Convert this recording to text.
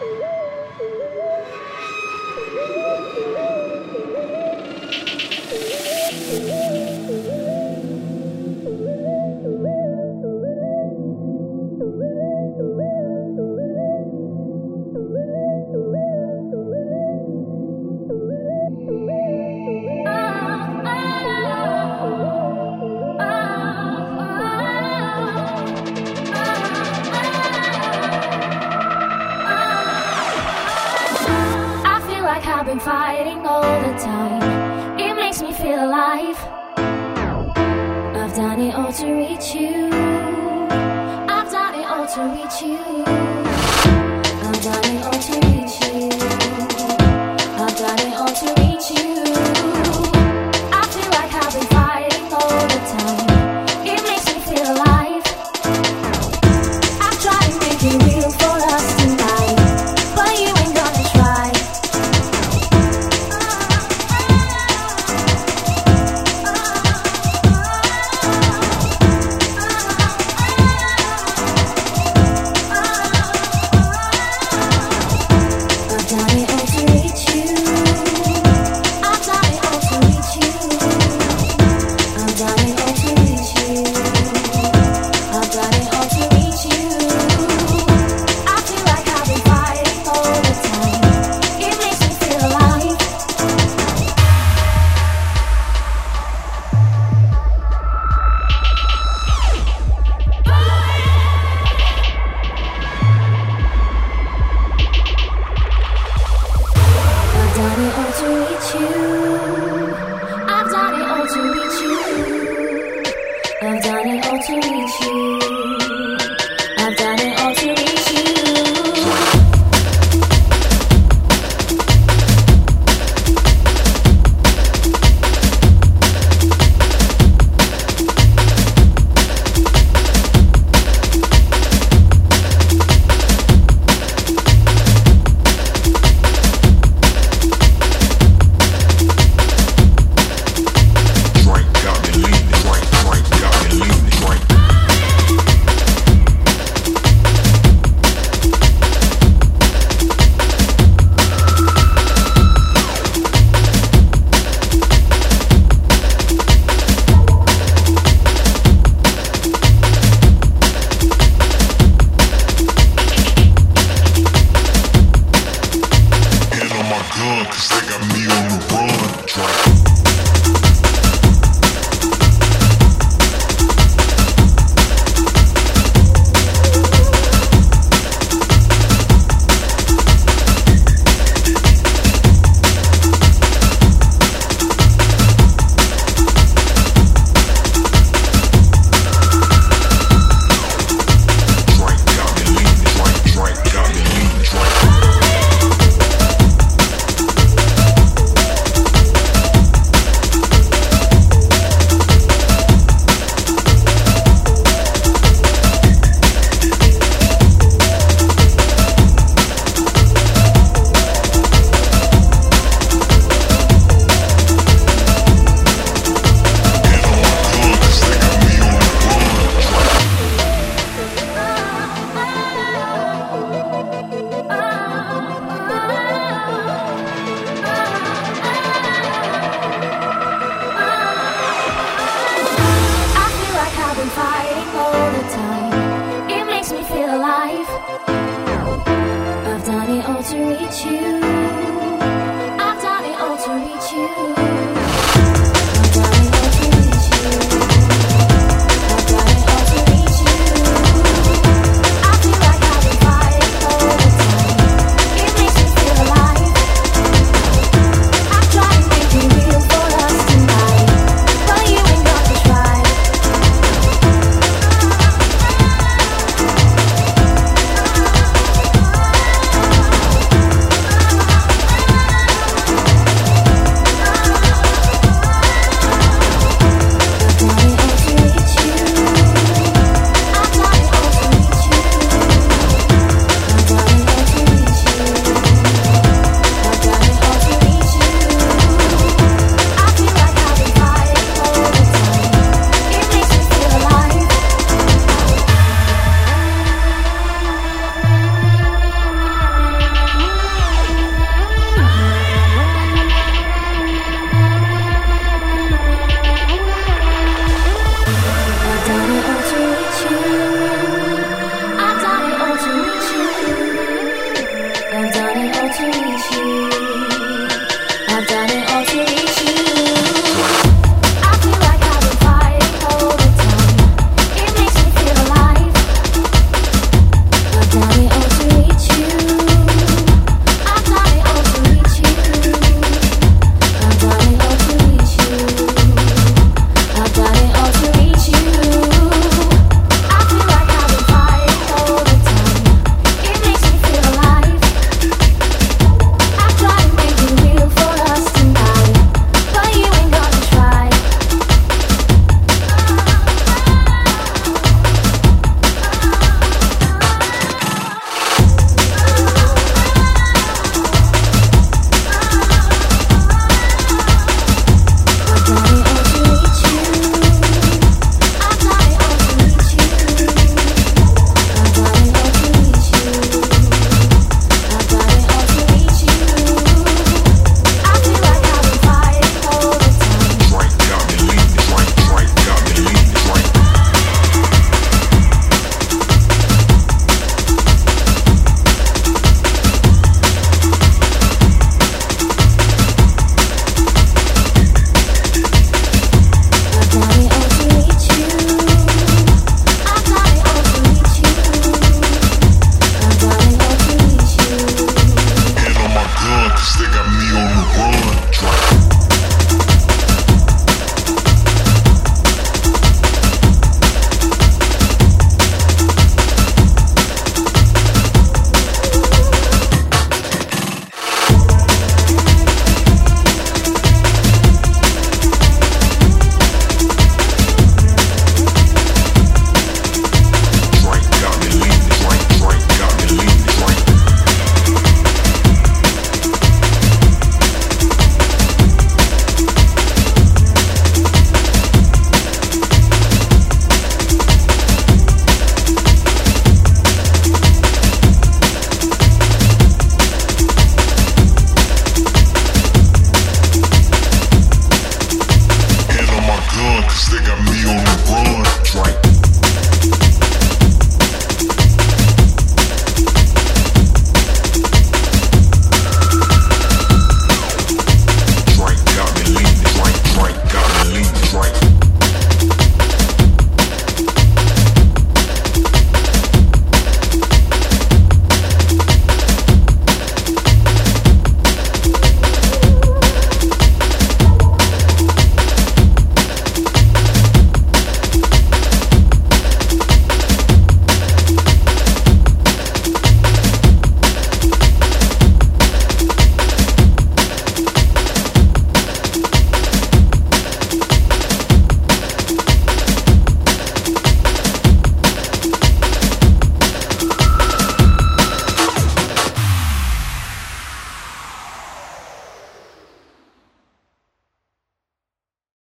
Yeah. been fighting all the time. It makes me feel alive. I've done it all to reach you. I've done it all to reach you. I've done it all to To reach you. I've done it all to reach you.